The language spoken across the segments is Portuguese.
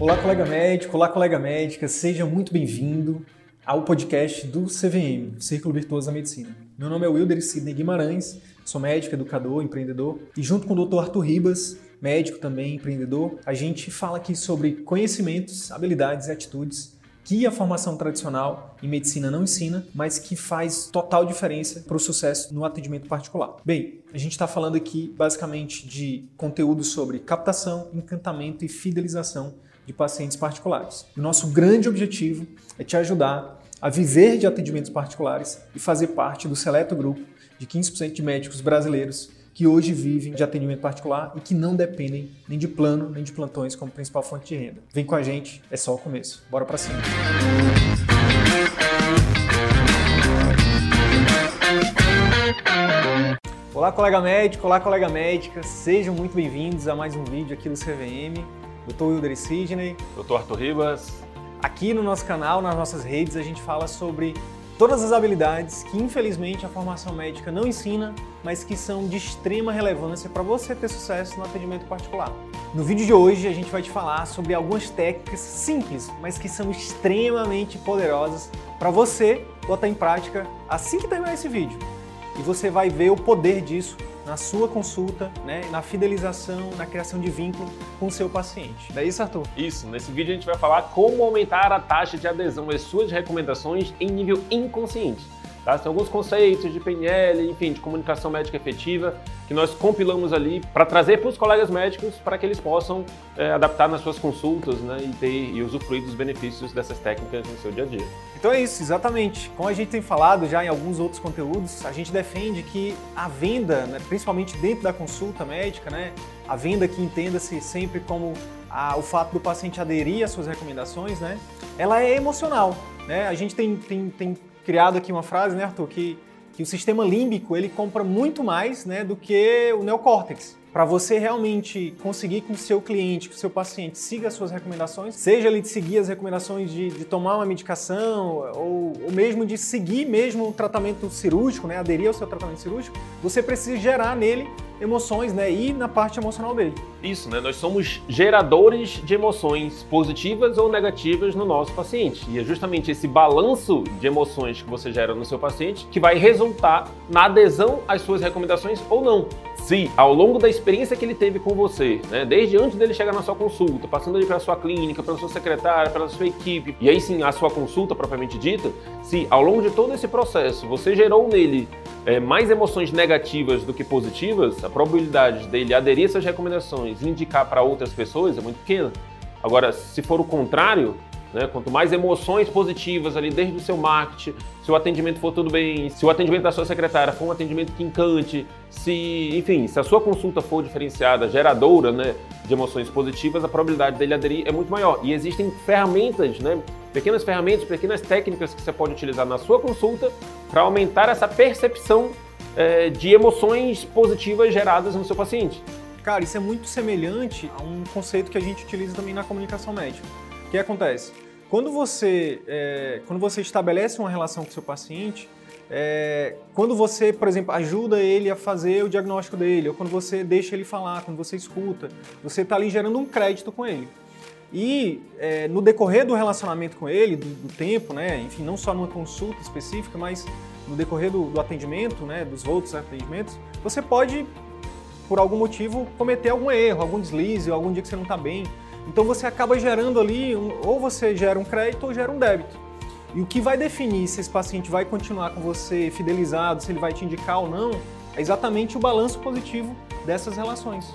Olá, colega médico, olá, colega médica, seja muito bem-vindo ao podcast do CVM, Círculo Virtuoso da Medicina. Meu nome é Wilder Sidney Guimarães, sou médico, educador, empreendedor e junto com o Dr. Arthur Ribas, médico também, empreendedor, a gente fala aqui sobre conhecimentos, habilidades e atitudes que a formação tradicional em medicina não ensina, mas que faz total diferença para o sucesso no atendimento particular. Bem, a gente está falando aqui basicamente de conteúdo sobre captação, encantamento e fidelização de pacientes particulares. O nosso grande objetivo é te ajudar a viver de atendimentos particulares e fazer parte do seleto grupo de 15% de médicos brasileiros que hoje vivem de atendimento particular e que não dependem nem de plano nem de plantões como principal fonte de renda. Vem com a gente, é só o começo. Bora para cima. Olá, colega médico, olá, colega médica, sejam muito bem-vindos a mais um vídeo aqui do CVM. Dr. Wilder Sidney. Dr. Arthur Ribas. Aqui no nosso canal, nas nossas redes, a gente fala sobre todas as habilidades que infelizmente a formação médica não ensina, mas que são de extrema relevância para você ter sucesso no atendimento particular. No vídeo de hoje a gente vai te falar sobre algumas técnicas simples, mas que são extremamente poderosas para você botar em prática assim que terminar esse vídeo. E você vai ver o poder disso na sua consulta, né, na fidelização, na criação de vínculo com o seu paciente. É isso, Arthur? Isso. Nesse vídeo a gente vai falar como aumentar a taxa de adesão às suas recomendações em nível inconsciente. Tá? Tem alguns conceitos de PNL, enfim, de comunicação médica efetiva, que nós compilamos ali para trazer para os colegas médicos para que eles possam é, adaptar nas suas consultas né, e ter e usufruir dos benefícios dessas técnicas no seu dia a dia. Então é isso, exatamente. Como a gente tem falado já em alguns outros conteúdos, a gente defende que a venda, né, principalmente dentro da consulta médica, né, a venda que entenda-se sempre como a, o fato do paciente aderir às suas recomendações, né, ela é emocional. Né? A gente tem, tem, tem criado aqui uma frase, né, Arthur, que, que o sistema límbico ele compra muito mais né, do que o neocórtex. Para você realmente conseguir que o seu cliente, que o seu paciente siga as suas recomendações, seja ele de seguir as recomendações de, de tomar uma medicação ou, ou, mesmo de seguir mesmo o tratamento cirúrgico, né, aderir ao seu tratamento cirúrgico, você precisa gerar nele emoções, né, e na parte emocional dele. Isso, né? Nós somos geradores de emoções positivas ou negativas no nosso paciente. E é justamente esse balanço de emoções que você gera no seu paciente que vai resultar na adesão às suas recomendações ou não se ao longo da experiência que ele teve com você, né, desde antes dele chegar na sua consulta, passando ali pela sua clínica, pela sua secretária, pela sua equipe, e aí sim a sua consulta propriamente dita, se ao longo de todo esse processo você gerou nele é, mais emoções negativas do que positivas, a probabilidade dele aderir a essas recomendações e indicar para outras pessoas é muito pequena. Agora, se for o contrário, né? Quanto mais emoções positivas ali desde o seu marketing, se o atendimento for tudo bem, se o atendimento da sua secretária for um atendimento que encante, se, enfim, se a sua consulta for diferenciada, geradora né, de emoções positivas, a probabilidade dele aderir é muito maior. E existem ferramentas, né, pequenas ferramentas, pequenas técnicas que você pode utilizar na sua consulta para aumentar essa percepção é, de emoções positivas geradas no seu paciente. Cara, isso é muito semelhante a um conceito que a gente utiliza também na comunicação médica o que acontece? Quando você, é, quando você estabelece uma relação com o seu paciente, é, quando você, por exemplo, ajuda ele a fazer o diagnóstico dele, ou quando você deixa ele falar, quando você escuta, você está ali gerando um crédito com ele. E é, no decorrer do relacionamento com ele, do, do, tempo, né, enfim, não só numa consulta específica, mas no decorrer do, do atendimento, né, dos outros atendimentos, você pode, por algum motivo, cometer algum erro, algum deslize, algum dia que você não está bem. Então você acaba gerando ali, um, ou você gera um crédito ou gera um débito. E o que vai definir se esse paciente vai continuar com você fidelizado, se ele vai te indicar ou não, é exatamente o balanço positivo dessas relações.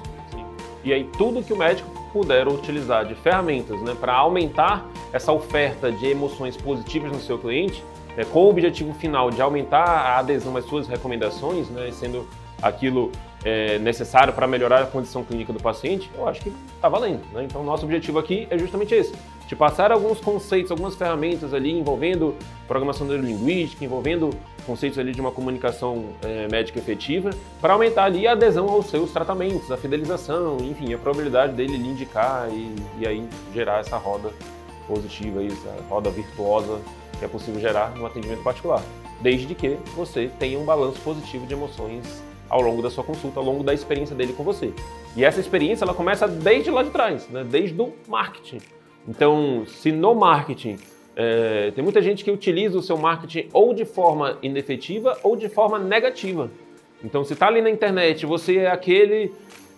E aí tudo que o médico puder utilizar de ferramentas né, para aumentar essa oferta de emoções positivas no seu cliente, né, com o objetivo final de aumentar a adesão às suas recomendações, né, sendo aquilo é, necessário para melhorar a condição clínica do paciente, eu acho que está valendo. Né? Então, nosso objetivo aqui é justamente esse: te passar alguns conceitos, algumas ferramentas ali envolvendo programação neurolinguística, envolvendo conceitos ali de uma comunicação é, médica efetiva, para aumentar ali a adesão aos seus tratamentos, a fidelização, enfim, a probabilidade dele lhe indicar e, e aí gerar essa roda positiva, essa roda virtuosa que é possível gerar no atendimento particular, desde que você tenha um balanço positivo de emoções ao longo da sua consulta, ao longo da experiência dele com você. E essa experiência ela começa desde lá de trás, né? desde o marketing. Então, se no marketing é, tem muita gente que utiliza o seu marketing ou de forma inefetiva ou de forma negativa. Então, se está ali na internet, você é aquele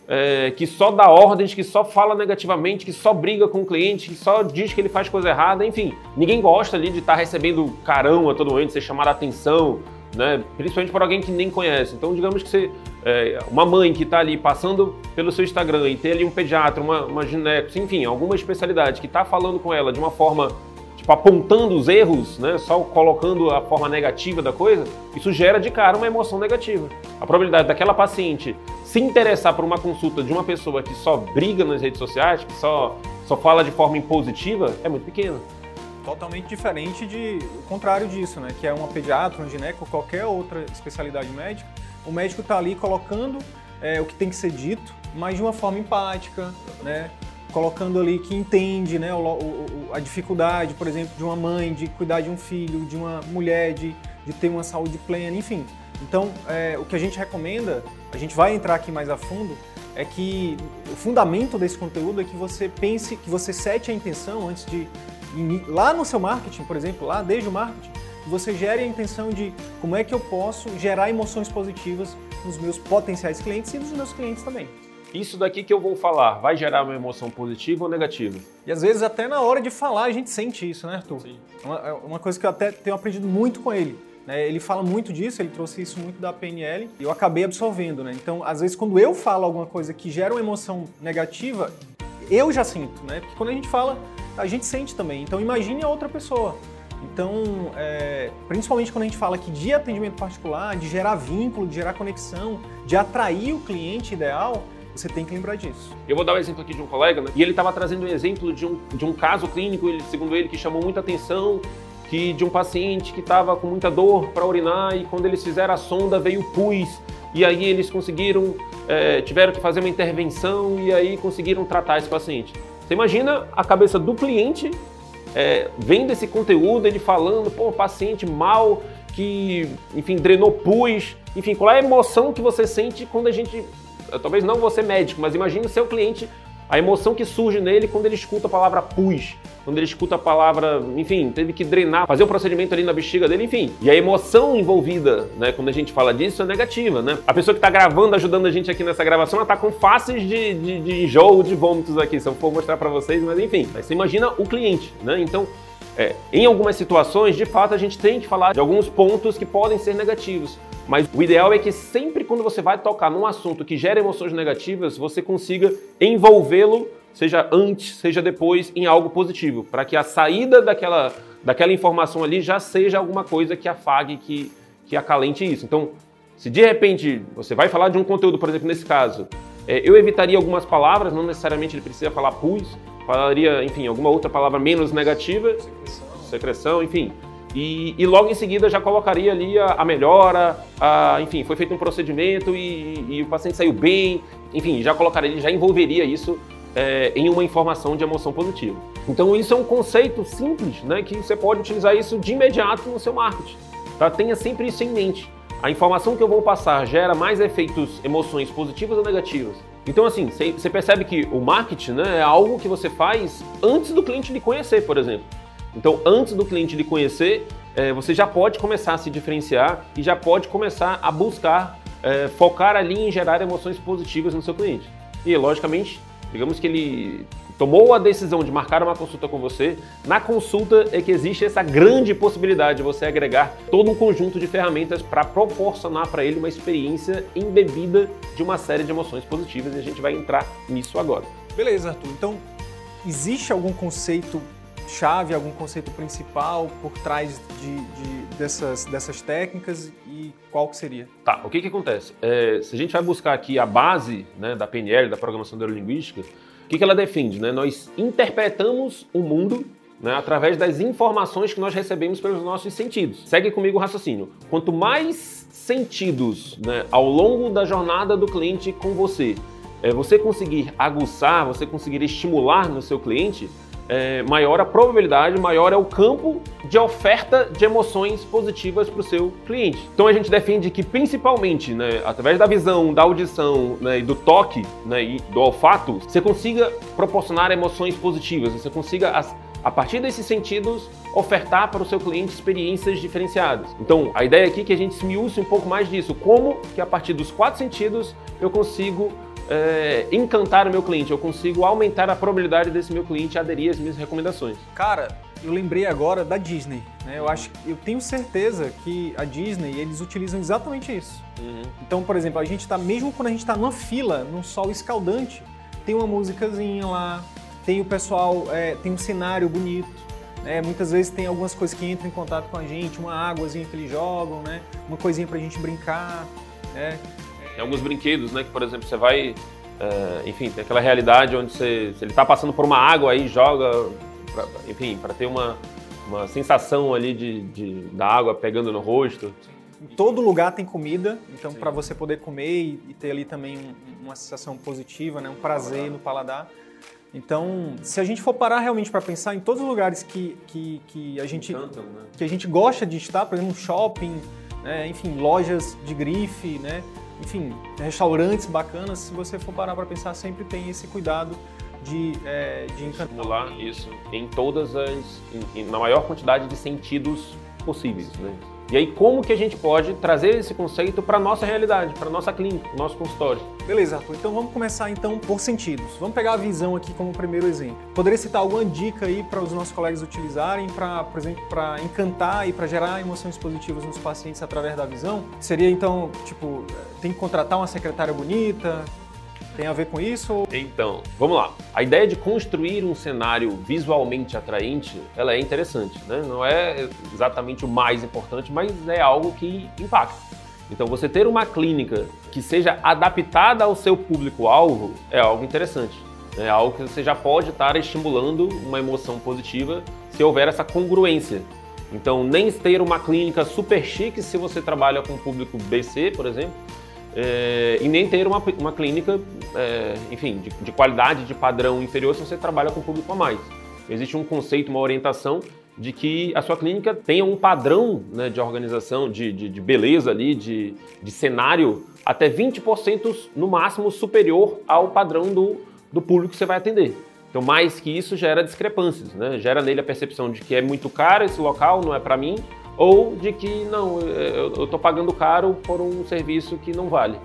é, que só dá ordens, que só fala negativamente, que só briga com o cliente, que só diz que ele faz coisa errada, enfim. Ninguém gosta ali de estar tá recebendo carão a todo momento, ser chamado a atenção, né? principalmente por alguém que nem conhece. Então, digamos que você, é, uma mãe que está ali passando pelo seu Instagram e tem ali um pediatra, uma, uma gineco, enfim, alguma especialidade que está falando com ela de uma forma tipo, apontando os erros, né, só colocando a forma negativa da coisa, isso gera de cara uma emoção negativa. A probabilidade daquela paciente se interessar por uma consulta de uma pessoa que só briga nas redes sociais, que só, só fala de forma impositiva, é muito pequena. Totalmente diferente de o contrário disso, né? Que é uma pediatra, um gineco, qualquer outra especialidade médica. O médico está ali colocando é, o que tem que ser dito, mas de uma forma empática, né? Colocando ali que entende né, o, o, a dificuldade, por exemplo, de uma mãe de cuidar de um filho, de uma mulher de, de ter uma saúde plena, enfim. Então, é, o que a gente recomenda, a gente vai entrar aqui mais a fundo, é que o fundamento desse conteúdo é que você pense, que você sete a intenção antes de lá no seu marketing, por exemplo, lá desde o marketing, você gere a intenção de como é que eu posso gerar emoções positivas nos meus potenciais clientes e nos meus clientes também isso daqui que eu vou falar vai gerar uma emoção positiva ou negativa? E às vezes até na hora de falar a gente sente isso, né, Arthur? Sim. Uma, é uma coisa que eu até tenho aprendido muito com ele. Né? Ele fala muito disso, ele trouxe isso muito da PNL e eu acabei absorvendo, né? Então, às vezes, quando eu falo alguma coisa que gera uma emoção negativa, eu já sinto, né? Porque quando a gente fala, a gente sente também. Então, imagine a outra pessoa. Então, é, principalmente quando a gente fala aqui de atendimento particular, de gerar vínculo, de gerar conexão, de atrair o cliente ideal, você tem que lembrar disso. Eu vou dar um exemplo aqui de um colega, né? E ele estava trazendo um exemplo de um, de um caso clínico, segundo ele, que chamou muita atenção, que de um paciente que estava com muita dor para urinar e quando eles fizeram a sonda veio pus e aí eles conseguiram, é, tiveram que fazer uma intervenção e aí conseguiram tratar esse paciente. Você imagina a cabeça do cliente é, vendo esse conteúdo, ele falando, pô, paciente mal, que, enfim, drenou pus, enfim, qual é a emoção que você sente quando a gente talvez não você médico, mas imagine o seu cliente, a emoção que surge nele quando ele escuta a palavra pus, quando ele escuta a palavra, enfim, teve que drenar, fazer o um procedimento ali na bexiga dele, enfim. E a emoção envolvida, né, quando a gente fala disso, é negativa, né? A pessoa que está gravando, ajudando a gente aqui nessa gravação, ela está com faces de, de, de enjoo, de vômitos aqui, se eu for mostrar para vocês, mas enfim. Aí você imagina o cliente, né? Então, é, em algumas situações, de fato, a gente tem que falar de alguns pontos que podem ser negativos. Mas o ideal é que sempre quando você vai tocar num assunto que gera emoções negativas, você consiga envolvê-lo, seja antes, seja depois, em algo positivo, para que a saída daquela, daquela informação ali já seja alguma coisa que afague, que, que acalente isso. Então, se de repente você vai falar de um conteúdo, por exemplo, nesse caso, é, eu evitaria algumas palavras, não necessariamente ele precisa falar pus, falaria, enfim, alguma outra palavra menos negativa, secreção, secreção enfim. E, e, logo em seguida já colocaria ali a, a melhora, a, enfim, foi feito um procedimento e, e, o paciente saiu bem, enfim, já colocaria, já envolveria isso é, em uma informação de emoção positiva. Então isso é um conceito simples, né, que você pode utilizar isso de imediato no seu marketing. Tá? Tenha sempre isso em mente. A informação que eu vou passar gera mais efeitos, emoções positivas ou negativas. Então, assim, você percebe que o marketing né, é algo que você faz antes do cliente lhe conhecer, por exemplo. Então, antes do cliente lhe conhecer, é, você já pode começar a se diferenciar e já pode começar a buscar é, focar ali em gerar emoções positivas no seu cliente. E, logicamente, digamos que ele tomou a decisão de marcar uma consulta com você, na consulta é que existe essa grande possibilidade de você agregar todo um conjunto de ferramentas para proporcionar para ele uma experiência embebida de uma série de emoções positivas e a gente vai entrar nisso agora. Beleza, Arthur. Então, existe algum conceito chave, algum conceito principal por trás de, de, dessas, dessas técnicas e qual que seria? Tá, o que, que acontece? É, se a gente vai buscar aqui a base né, da PNL, da Programação Neurolinguística, o que, que ela defende? Né? Nós interpretamos o mundo né, através das informações que nós recebemos pelos nossos sentidos. Segue comigo o raciocínio. Quanto mais sentidos né, ao longo da jornada do cliente com você, é, você conseguir aguçar, você conseguir estimular no seu cliente, é, maior a probabilidade, maior é o campo de oferta de emoções positivas para o seu cliente. Então a gente defende que principalmente, né, através da visão, da audição né, e do toque né, e do olfato, você consiga proporcionar emoções positivas, você consiga a partir desses sentidos, ofertar para o seu cliente experiências diferenciadas. Então, a ideia aqui é que a gente esmiúce um pouco mais disso. Como que a partir dos quatro sentidos eu consigo é, encantar o meu cliente, eu consigo aumentar a probabilidade desse meu cliente aderir às minhas recomendações. Cara, eu lembrei agora da Disney. Né? Eu acho, eu tenho certeza que a Disney eles utilizam exatamente isso. Uhum. Então, por exemplo, a gente está mesmo quando a gente está numa fila, num sol escaldante, tem uma musicazinha lá, tem o pessoal, é, tem um cenário bonito. Né? Muitas vezes tem algumas coisas que entram em contato com a gente, uma águazinha que eles jogam, né? uma coisinha para a gente brincar. Né? Tem alguns brinquedos, né? Que, por exemplo, você vai. Uh, enfim, tem aquela realidade onde você, se ele está passando por uma água aí, joga, pra, enfim, para ter uma, uma sensação ali de, de, da água pegando no rosto. Em todo lugar tem comida, então para você poder comer e, e ter ali também um, uma sensação positiva, né? um prazer no paladar. Então, se a gente for parar realmente para pensar em todos os lugares que, que, que, a gente, Encantam, né? que a gente gosta de estar, por exemplo, shopping, né? enfim, lojas de grife, né? Enfim, restaurantes bacanas, se você for parar para pensar, sempre tem esse cuidado de, é, de encantar. Estimular isso em todas as, em, em, na maior quantidade de sentidos possíveis, né? E aí, como que a gente pode trazer esse conceito para a nossa realidade, para a nossa clínica, nosso consultório? Beleza, Arthur. Então vamos começar então por sentidos. Vamos pegar a visão aqui como primeiro exemplo. Poderia citar alguma dica aí para os nossos colegas utilizarem para, por exemplo, para encantar e para gerar emoções positivas nos pacientes através da visão? Seria então, tipo, tem que contratar uma secretária bonita, tem a ver com isso? Então, vamos lá. A ideia de construir um cenário visualmente atraente, ela é interessante, né? Não é exatamente o mais importante, mas é algo que impacta. Então, você ter uma clínica que seja adaptada ao seu público-alvo é algo interessante. É algo que você já pode estar estimulando uma emoção positiva se houver essa congruência. Então, nem ter uma clínica super chique se você trabalha com público BC, por exemplo, é, e nem ter uma, uma clínica, é, enfim, de, de, qualidade, de padrão inferior se você trabalha com público a mais. Existe um conceito, uma orientação de que a sua clínica tenha um padrão né, de organização, de, de, de, beleza ali, de, de cenário, até 20% no máximo superior ao padrão do, do público que você vai atender. Então, mais que isso gera discrepâncias, né? gera nele a percepção de que é muito caro esse local, não é para mim, ou de que não, eu estou pagando caro por um serviço que não vale.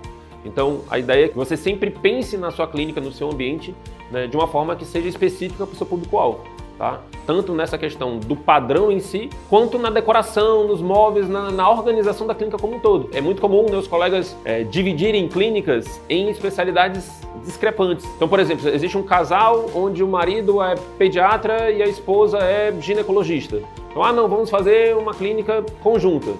Então, a ideia é que você sempre pense na sua clínica, no seu ambiente, né, de uma forma que seja específica para o seu público-alvo. Tá? Tanto nessa questão do padrão em si, quanto na decoração, nos móveis, na, na organização da clínica como um todo. É muito comum meus colegas é, dividirem clínicas em especialidades discrepantes. Então, por exemplo, existe um casal onde o marido é pediatra e a esposa é ginecologista. Então, ah, não, vamos fazer uma clínica conjunta.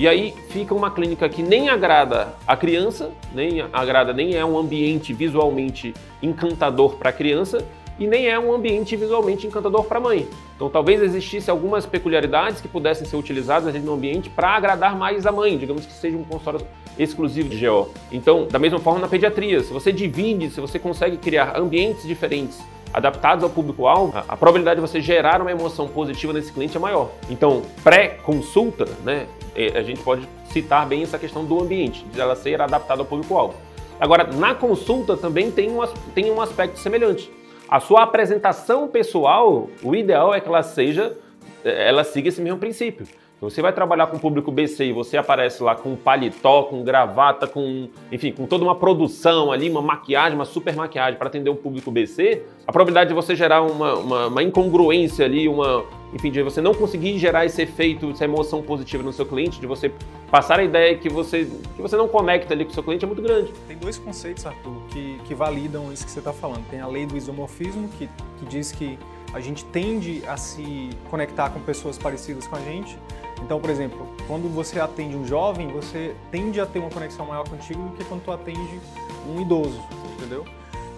E aí fica uma clínica que nem agrada a criança, nem agrada, nem é um ambiente visualmente encantador para a criança e nem é um ambiente visualmente encantador para a mãe. Então talvez existisse algumas peculiaridades que pudessem ser utilizadas no ambiente para agradar mais a mãe, digamos que seja um consultório exclusivo de GO. Então, da mesma forma na pediatria, se você divide, se você consegue criar ambientes diferentes adaptados ao público-alvo, a, probabilidade de você gerar uma emoção positiva nesse cliente é maior. Então, pré-consulta, né, é, a gente pode citar bem essa questão do ambiente, de ela ser adaptada ao público-alvo. Agora, na consulta também tem um, tem um aspecto semelhante. A sua apresentação pessoal, o ideal é que ela seja, ela siga esse mesmo princípio. Então, você vai trabalhar com o público BC e você aparece lá com paletó, com gravata, com, enfim, com toda uma produção ali, uma maquiagem, uma super maquiagem para atender o público BC, a probabilidade de você gerar uma, uma, uma, incongruência ali, uma, enfim, de você não conseguir gerar esse efeito, essa emoção positiva no seu cliente, de você passar a ideia que você, que você não conecta ali com o seu cliente é muito grande. Tem dois conceitos, Arthur, que, que validam isso que você está falando. Tem a lei do isomorfismo, que, que diz que a gente tende a se conectar com pessoas parecidas com a gente, então, por exemplo, quando você atende um jovem, você tende a ter uma conexão maior contigo do que quando tu atende um idoso, entendeu?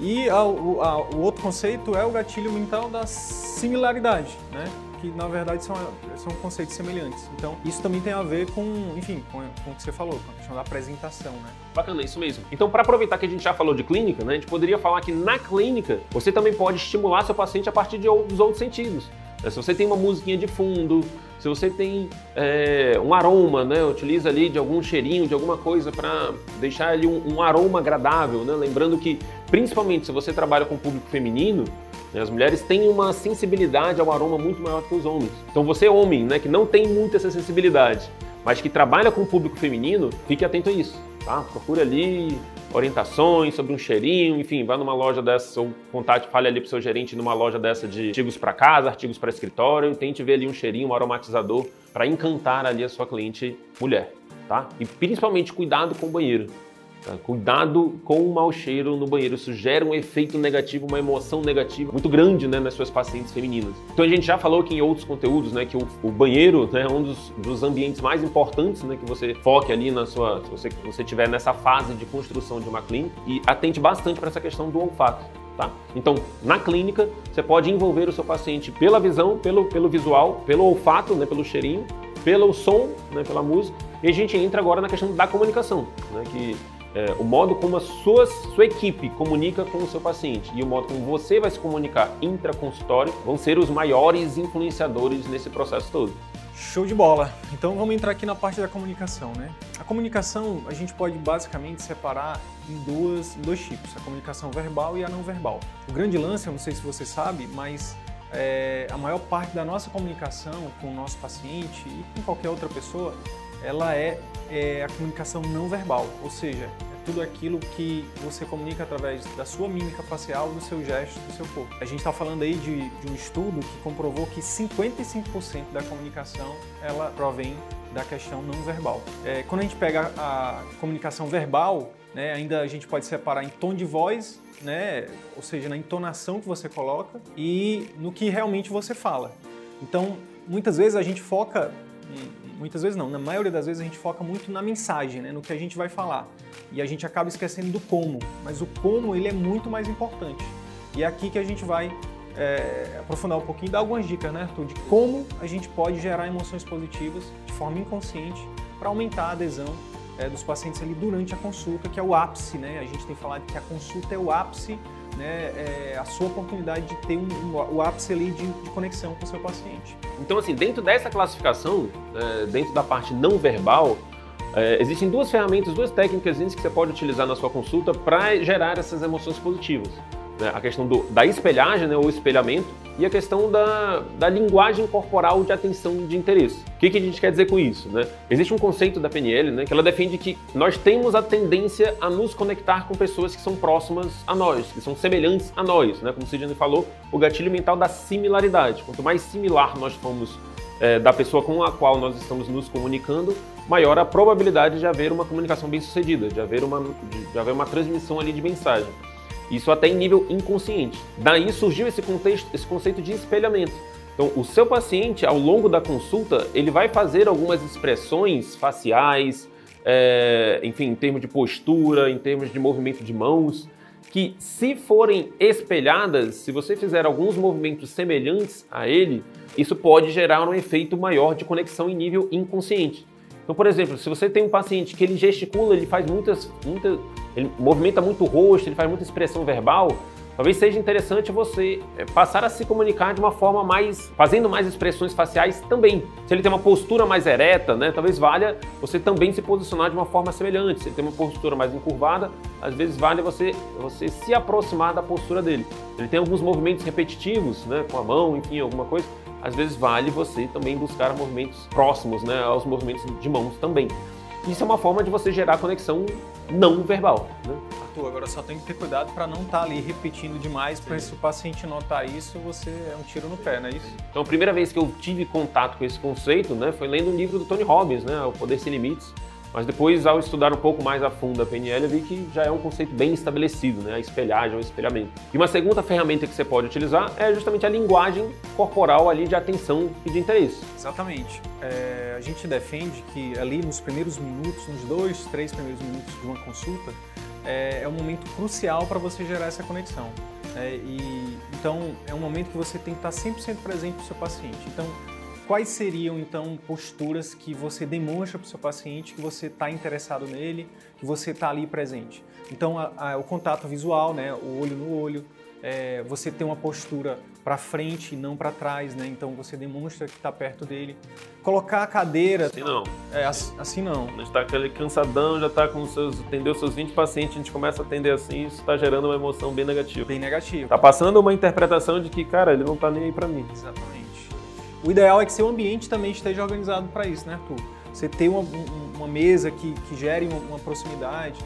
E a, a, o outro conceito é o gatilho mental da similaridade, né? que na verdade são, são conceitos semelhantes. Então, isso também tem a ver com, enfim, com, com o que você falou, com a questão da apresentação, né? Bacana, isso mesmo. Então, para aproveitar que a gente já falou de clínica, né, a gente poderia falar que na clínica você também pode estimular seu paciente a partir de, dos outros sentidos. Se você tem uma musiquinha de fundo, se você tem é, um aroma, né, utiliza ali de algum cheirinho, de alguma coisa para deixar ali um, um, aroma agradável, né? Lembrando que, principalmente se você trabalha com público feminino, né, as mulheres têm uma sensibilidade ao aroma muito maior que os homens. Então você homem, né, que não tem muita essa sensibilidade, mas que trabalha com público feminino, fique atento a isso, tá? Procure ali orientações sobre um cheirinho, enfim, vá numa loja dessa, ou contate, fale ali pro seu gerente numa loja dessa de artigos para casa, artigos para escritório, e tente ver ali um cheirinho, um aromatizador para encantar ali a sua cliente mulher, tá? E principalmente cuidado com o banheiro. Tá? Cuidado com o mau cheiro no banheiro. Isso gera um efeito negativo, uma emoção negativa muito grande né, nas suas pacientes femininas. Então a gente já falou aqui em outros conteúdos né, que o, o banheiro né, é um dos, dos, ambientes mais importantes né, que você foque ali na sua. Se você, você tiver nessa fase de construção de uma clínica e atente bastante para essa questão do olfato. Tá? Então, na clínica, você pode envolver o seu paciente pela visão, pelo, pelo visual, pelo olfato, né, pelo cheirinho, pelo som, né, pela música, e a gente entra agora na questão da comunicação, né, que é, o modo como a sua, sua equipe comunica com o seu paciente e o modo como você vai se comunicar intraconsultório vão ser os maiores influenciadores nesse processo todo. Show de bola! Então vamos entrar aqui na parte da comunicação, né? A comunicação a gente pode basicamente separar em duas, dois tipos, a comunicação verbal e a não verbal. O grande lance, eu não sei se você sabe, mas é, a maior parte da nossa comunicação com o nosso paciente e com qualquer outra pessoa, ela é é a comunicação não verbal, ou seja, é tudo aquilo que você comunica através da sua mímica facial, do seu gesto, do seu corpo. A gente está falando aí de, de, um estudo que comprovou que 55% da comunicação ela provém da questão não verbal. É, quando a gente pega a comunicação verbal, né, ainda a gente pode separar em tom de voz, né, ou seja, na entonação que você coloca e no que realmente você fala. Então, muitas vezes a gente foca muitas vezes não, na maioria das vezes a gente foca muito na mensagem, né, no que a gente vai falar. E a gente acaba esquecendo do como, mas o como ele é muito mais importante. E é aqui que a gente vai é, aprofundar um pouquinho, dar algumas dicas, né, Arthur, de como a gente pode gerar emoções positivas de forma inconsciente para aumentar a adesão é, dos pacientes ali durante a consulta, que é o ápice, né? A gente tem falado que a consulta é o ápice né, é a sua oportunidade de ter um, um, o ápice ali de, de, conexão com o seu paciente. Então, assim, dentro dessa classificação, é, dentro da parte não verbal, é, existem duas ferramentas, duas técnicas que você pode utilizar na sua consulta para gerar essas emoções positivas né, a questão do, da espelhagem né, ou espelhamento e a questão da, da linguagem corporal de atenção de interesse. O que, que a gente quer dizer com isso? Né? Existe um conceito da PNL né, que ela defende que nós temos a tendência a nos conectar com pessoas que são próximas a nós, que são semelhantes a nós. Né? Como o Sidney falou, o gatilho mental da similaridade. Quanto mais similar nós formos é, da pessoa com a qual nós estamos nos comunicando, maior a probabilidade de haver uma comunicação bem sucedida, de haver uma, de haver uma transmissão ali de mensagem. Isso até em nível inconsciente. Daí surgiu esse, contexto, esse conceito de espelhamento. Então, o seu paciente, ao longo da consulta, ele vai fazer algumas expressões faciais, é, enfim, em termos de postura, em termos de movimento de mãos, que se forem espelhadas, se você fizer alguns movimentos semelhantes a ele, isso pode gerar um efeito maior de conexão em nível inconsciente. Então, por exemplo, se você tem um paciente que ele gesticula, ele faz muitas, muitas ele movimenta muito o rosto, ele faz muita expressão verbal, talvez seja interessante você é, passar a se comunicar de uma forma mais, fazendo mais expressões faciais também. Se ele tem uma postura mais ereta, né, talvez valha você também se posicionar de uma forma semelhante. Se ele tem uma postura mais encurvada, às vezes vale você, você se aproximar da postura dele. Ele tem alguns movimentos repetitivos, né, com a mão, enfim, alguma coisa às vezes vale você também buscar movimentos próximos né, aos movimentos de mãos também. Isso é uma forma de você gerar conexão não verbal. Né? Arthur, agora só tem que ter cuidado para não estar tá ali repetindo demais, porque se o paciente notar isso, você é um tiro no pé, não é isso? Então, a primeira vez que eu tive contato com esse conceito né, foi lendo um livro do Tony Robbins, né, O Poder Sem Limites, mas depois, ao estudar um pouco mais a fundo a PNL, eu vi que já é um conceito bem estabelecido, né? a espelhagem, o espelhamento. E uma segunda ferramenta que você pode utilizar é justamente a linguagem corporal ali de atenção e de interesse. Exatamente. É, a gente defende que ali nos primeiros minutos, nos dois, três primeiros minutos de uma consulta, é, é um momento crucial para você gerar essa conexão. É, e, então, é um momento que você tem que estar 100% presente para o seu paciente. Então, quais seriam, então, posturas que você demonstra para o seu paciente que você está interessado nele, que você está ali presente? Então, a, a, o contato visual, né, o olho no olho, é, você tem uma postura para frente e não para trás, né? Então você demonstra que está perto dele. Colocar a cadeira. Assim não. É, assim não. A gente está aquele cansadão, já está com seus. atendeu seus 20 pacientes, a gente começa a atender assim, isso está gerando uma emoção bem negativa. Bem negativa. Está passando uma interpretação de que, cara, ele não está nem aí para mim. Exatamente. O ideal é que seu ambiente também esteja organizado para isso, né, Arthur? Você ter uma, uma mesa que, que gere uma proximidade,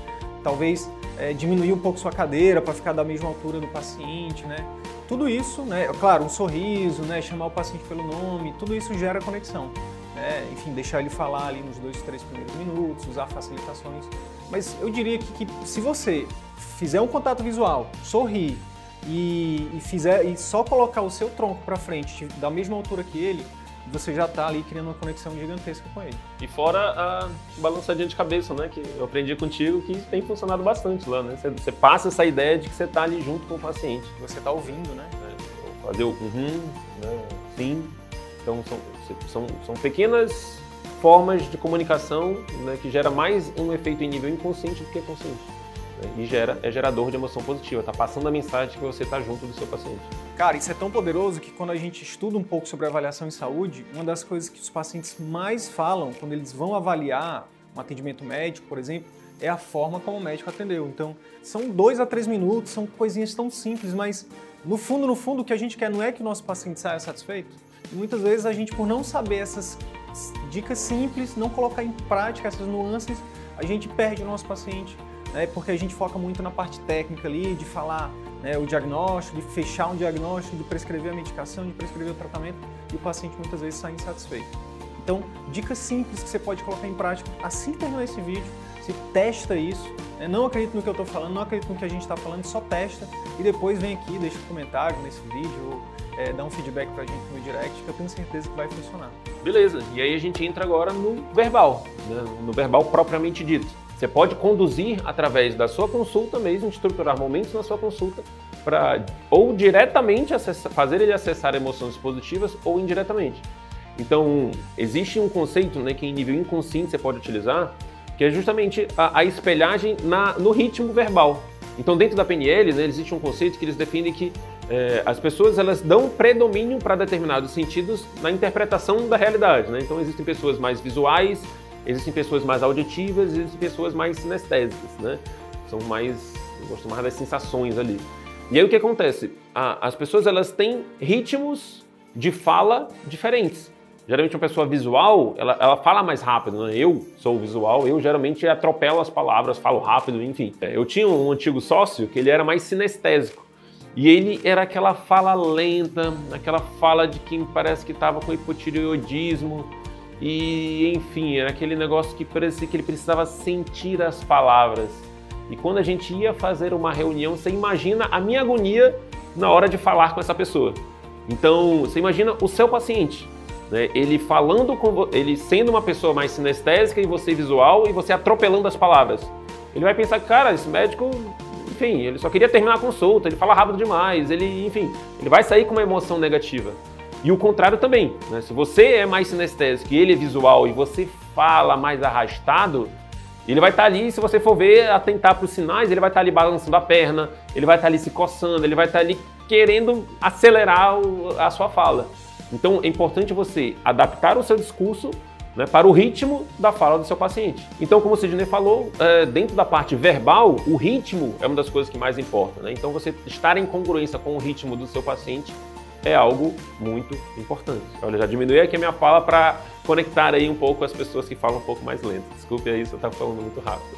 talvez é, diminuir um pouco sua cadeira para ficar da mesma altura do paciente, né? Tudo isso, né? Claro, um sorriso, né? Chamar o paciente pelo nome, tudo isso gera conexão. Né? Enfim, deixar ele falar ali nos dois, três primeiros minutos, usar facilitações. Mas eu diria que, que se você fizer um contato visual, sorrir e, e fizer e só colocar o seu tronco para frente da mesma altura que ele, você já está ali criando uma conexão gigantesca com ele. E fora a balançadinha de cabeça, né? Que eu aprendi contigo que tem funcionado bastante lá, né? Você, você passa essa ideia de que você está ali junto com o paciente. Você está ouvindo, né? É, fazer o uhum, né? sim. Então são, são, são pequenas formas de comunicação né, que gera mais um efeito em nível inconsciente do que consciente e gera, é gerador de emoção positiva, está passando a mensagem que você está junto do seu paciente. Cara, isso é tão poderoso que quando a gente estuda um pouco sobre avaliação em saúde, uma das coisas que os pacientes mais falam quando eles vão avaliar um atendimento médico, por exemplo, é a forma como o médico atendeu. Então, são dois a três minutos, são coisinhas tão simples, mas no fundo, no fundo, o que a gente quer não é que o nosso paciente saia satisfeito. E muitas vezes a gente, por não saber essas dicas simples, não colocar em prática essas nuances, a gente perde o nosso paciente né, porque a gente foca muito na parte técnica ali, de falar né, o diagnóstico, de fechar um diagnóstico, de prescrever a medicação, de prescrever o tratamento, e o paciente muitas vezes sai insatisfeito. Então, dicas simples que você pode colocar em prática assim que terminar esse vídeo, você testa isso, né, não acredita no que eu estou falando, não acredita no que a gente está falando, só testa e depois vem aqui, deixa um comentário nesse vídeo ou é, dá um feedback para a gente no direct que eu tenho certeza que vai funcionar. Beleza, e aí a gente entra agora no verbal, né, no verbal propriamente dito. Você pode conduzir através da sua consulta mesmo, estruturar momentos na sua consulta para ou diretamente fazer ele acessar emoções positivas ou indiretamente. Então, existe um conceito né, que em nível inconsciente você pode utilizar, que é justamente a, a espelhagem na, no ritmo verbal. Então, dentro da PNL, né, existe um conceito que eles definem que é, as pessoas elas dão predomínio para determinados sentidos na interpretação da realidade. Né? Então, existem pessoas mais visuais, Existem pessoas mais auditivas, existem pessoas mais sinestésicas, né? São mais, gostam mais das sensações ali. E aí o que acontece? as pessoas elas têm ritmos de fala diferentes. Geralmente uma pessoa visual, ela, ela fala mais rápido, né? Eu sou visual, eu geralmente atropelo as palavras, falo rápido, enfim. Eu tinha um antigo sócio que ele era mais sinestésico. E ele era aquela fala lenta, aquela fala de quem parece que estava com hipotireoidismo, e enfim, era aquele negócio que parecia que ele precisava sentir as palavras. E quando a gente ia fazer uma reunião, você imagina a minha agonia na hora de falar com essa pessoa. Então, você imagina o seu paciente, né? ele falando com ele sendo uma pessoa mais sinestésica e você visual e você atropelando as palavras. Ele vai pensar, cara, esse médico, enfim, ele só queria terminar a consulta, ele fala rápido demais, ele, enfim, ele vai sair com uma emoção negativa. E o contrário também. Né? Se você é mais sinestésico e ele é visual e você fala mais arrastado, ele vai estar tá ali, se você for ver, atentar para os sinais, ele vai estar tá ali balançando a perna, ele vai estar tá ali se coçando, ele vai estar ali querendo acelerar o, a sua fala. Então é importante você adaptar o seu discurso né, para o ritmo da fala do seu paciente. Então, como o Sidney falou, é, dentro da parte verbal, o ritmo é uma das coisas que mais importa. Né? Então, você estar em congruência com o ritmo do seu paciente é algo muito importante. Olha, já diminui aqui a minha fala para conectar aí um pouco as pessoas que falam um pouco mais lento. Desculpe aí se eu estou falando muito rápido.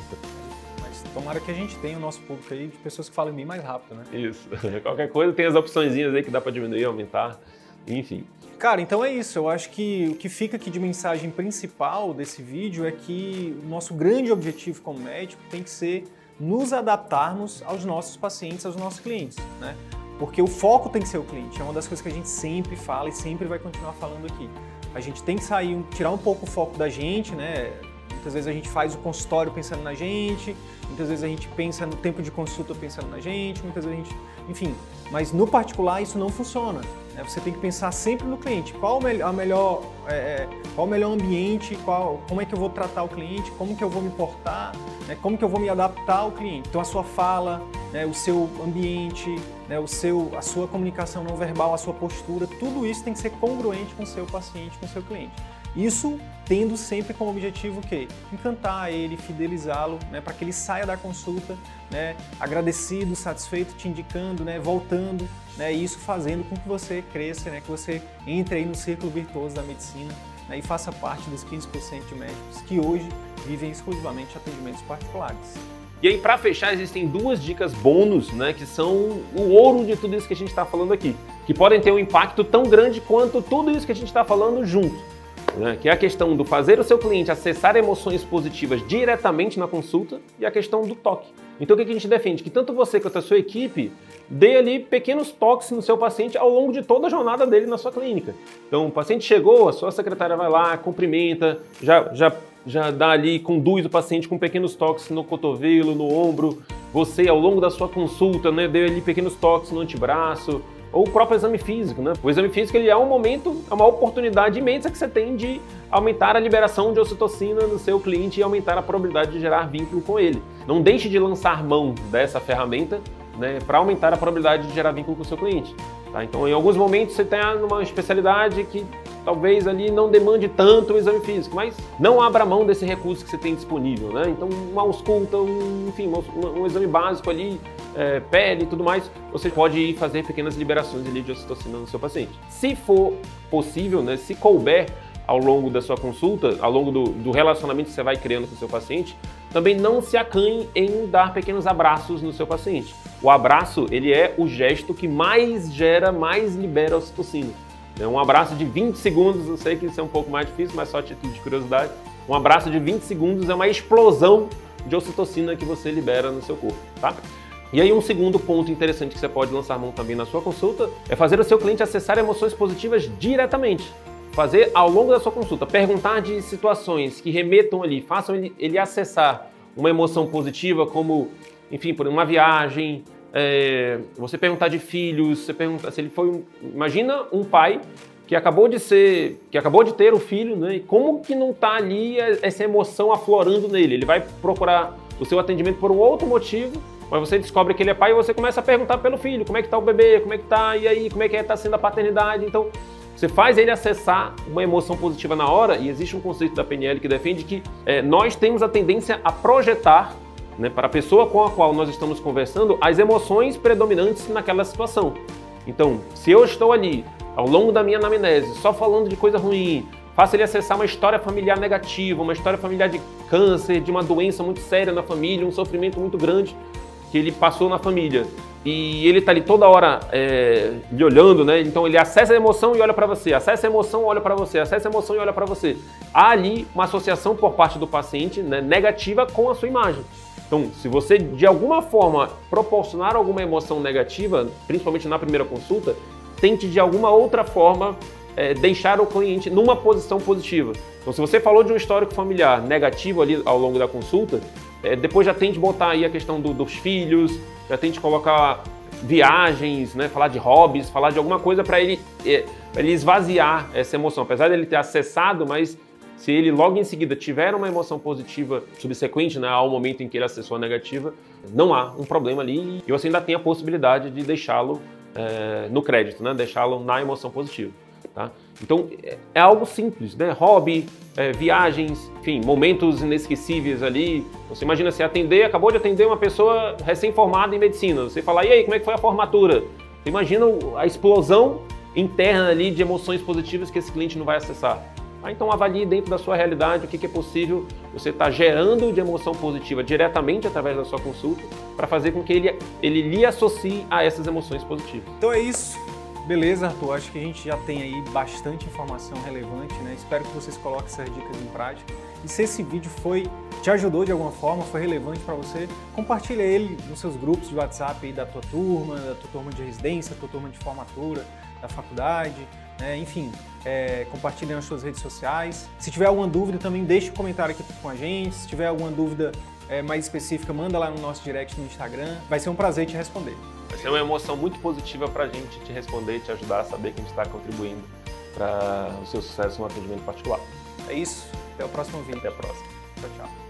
Mas tomara que a gente tenha o nosso público aí de pessoas que falam bem mais rápido, né? Isso. Qualquer coisa tem as opções aí que dá para diminuir, aumentar, enfim. Cara, então é isso. Eu acho que o que fica aqui de mensagem principal desse vídeo é que o nosso grande objetivo como médico tem que ser nos adaptarmos aos nossos pacientes, aos nossos clientes, né? Porque o foco tem que ser o cliente. É uma das coisas que a gente sempre fala e sempre vai continuar falando aqui. A gente tem que sair, tirar um pouco o foco da gente, né? Muitas vezes a gente faz o consultório pensando na gente, muitas vezes a gente pensa no tempo de consulta pensando na gente, muitas vezes a gente. Enfim, mas no particular isso não funciona. Né? Você tem que pensar sempre no cliente. Qual a melhor, é, é, qual o melhor ambiente, qual, como é que eu vou tratar o cliente, como que eu vou me portar, né? como que eu vou me adaptar ao cliente. Então a sua fala, né, o seu ambiente, né, o seu, a sua comunicação não verbal, a sua postura, tudo isso tem que ser congruente com o seu paciente, com o seu cliente. Isso tendo sempre como objetivo o quê? Encantar ele, fidelizá-lo, né, para que ele saia da consulta né, agradecido, satisfeito, te indicando, né, voltando, né, e isso fazendo com que você cresça, né, que você entre aí no círculo virtuoso da medicina né, e faça parte dos 15% de médicos que hoje vivem exclusivamente atendimentos particulares. E aí, para fechar, existem duas dicas bônus, né, que são o ouro de tudo isso que a gente está falando aqui, que podem ter um impacto tão grande quanto tudo isso que a gente está falando junto né, que é a questão do fazer o seu cliente acessar emoções positivas diretamente na consulta e a questão do toque. Então o que a gente defende? Que tanto você quanto a sua equipe dê ali pequenos toques no seu paciente ao longo de toda a jornada dele na sua clínica. Então o paciente chegou, a sua secretária vai lá, cumprimenta, já, já, já dá ali, conduz o paciente com pequenos toques no cotovelo, no ombro. Você, ao longo da sua consulta, né, deu ali pequenos toques no antebraço, ou o próprio exame físico, né? O exame físico ele é um momento, é uma oportunidade imensa que você tem de aumentar a liberação de ocitocina no seu cliente e aumentar a probabilidade de gerar vínculo com ele. Não deixe de lançar mão dessa ferramenta né, para aumentar a probabilidade de gerar vínculo com o seu cliente. Tá? Então, em alguns momentos você tem uma especialidade que talvez ali não demande tanto o exame físico, mas não abra mão desse recurso que você tem disponível, né? Então, uma ausculta, um, enfim, um, um, exame básico ali, é, pele e tudo mais, você pode ir fazer pequenas liberações ali de ocitocina no seu paciente. Se for possível, né, se couber ao longo da sua consulta, ao longo do, do relacionamento que você vai criando com o seu paciente, também não se acanhe em dar pequenos abraços no seu paciente. O abraço, ele é o gesto que mais gera, mais libera ocitocina. É um abraço de 20 segundos, eu sei que isso é um pouco mais difícil, mas só a título de curiosidade. Um abraço de 20 segundos é uma explosão de ocitocina que você libera no seu corpo, tá? E aí um segundo ponto interessante que você pode lançar mão também na sua consulta é fazer o seu cliente acessar emoções positivas diretamente. Fazer ao longo da sua consulta, perguntar de situações que remetam ali, façam ele, ele acessar uma emoção positiva como, enfim, por uma viagem, é, você perguntar de filhos, você perguntar se ele foi um, imagina um pai que acabou de ser, que acabou de ter o filho, né? E como que não está ali essa emoção aflorando nele? Ele vai procurar o seu atendimento por um outro motivo, mas você descobre que ele é pai e você começa a perguntar pelo filho, como é que está o bebê, como é que está, e aí, como é que está sendo a paternidade? Então, você faz ele acessar uma emoção positiva na hora, e existe um conceito da PNL que defende que é, nós temos a tendência a projetar né, para a pessoa com a qual nós estamos conversando as emoções predominantes naquela situação. Então, se eu estou ali ao longo da minha anamnese só falando de coisa ruim, faço ele acessar uma história familiar negativa, uma história familiar de câncer, de uma doença muito séria na família, um sofrimento muito grande que ele passou na família. E ele está ali toda hora é, lhe olhando, né? Então ele acessa a emoção e olha para você, acessa a emoção, olha para você, acessa a emoção e olha para você. Há ali uma associação por parte do paciente né, negativa com a sua imagem. Então, se você de alguma forma proporcionar alguma emoção negativa, principalmente na primeira consulta, tente de alguma outra forma é, deixar o cliente numa posição positiva. Então, se você falou de um histórico familiar negativo ali ao longo da consulta, é, depois já tente botar aí a questão do, dos filhos, já tente colocar viagens, né, falar de hobbies, falar de alguma coisa para ele, é, ele esvaziar essa emoção. Apesar dele ter acessado, mas se ele logo em seguida tiver uma emoção positiva subsequente né, ao momento em que ele acessou a negativa, não há um problema ali e você ainda tem a possibilidade de deixá-lo é, no crédito, né, deixá-lo na emoção positiva. Tá? Então é, é algo simples, né? Hobby, é, viagens, enfim, momentos inesquecíveis ali. Você imagina se atender, acabou de atender uma pessoa recém-formada em medicina. Você fala, e aí, como é que foi a formatura? Você imagina a explosão interna ali de emoções positivas que esse cliente não vai acessar. Ah, então avalie dentro da sua realidade o que, é possível você estar tá gerando de emoção positiva diretamente através da sua consulta para fazer com que ele, ele lhe associe a essas emoções positivas. Então é isso. Beleza, Arthur. Acho que a gente já tem aí bastante informação relevante, né? Espero que vocês coloquem essas dicas em prática. E se esse vídeo foi te ajudou de alguma forma, foi relevante para você, compartilha ele nos seus grupos de WhatsApp aí da tua turma, da tua turma de residência, da tua turma de formatura, da faculdade, né? enfim, é, compartilha nas suas redes sociais. Se tiver alguma dúvida, também deixe um comentário aqui com a gente. Se tiver alguma dúvida é, mais específica, manda lá no nosso direct no Instagram. Vai ser um prazer te responder. Vai ser uma emoção muito positiva para a gente te responder e te ajudar a saber que a gente está contribuindo para o seu sucesso no atendimento particular. É isso. Até o próximo vídeo. Até a próxima. Tchau, tchau.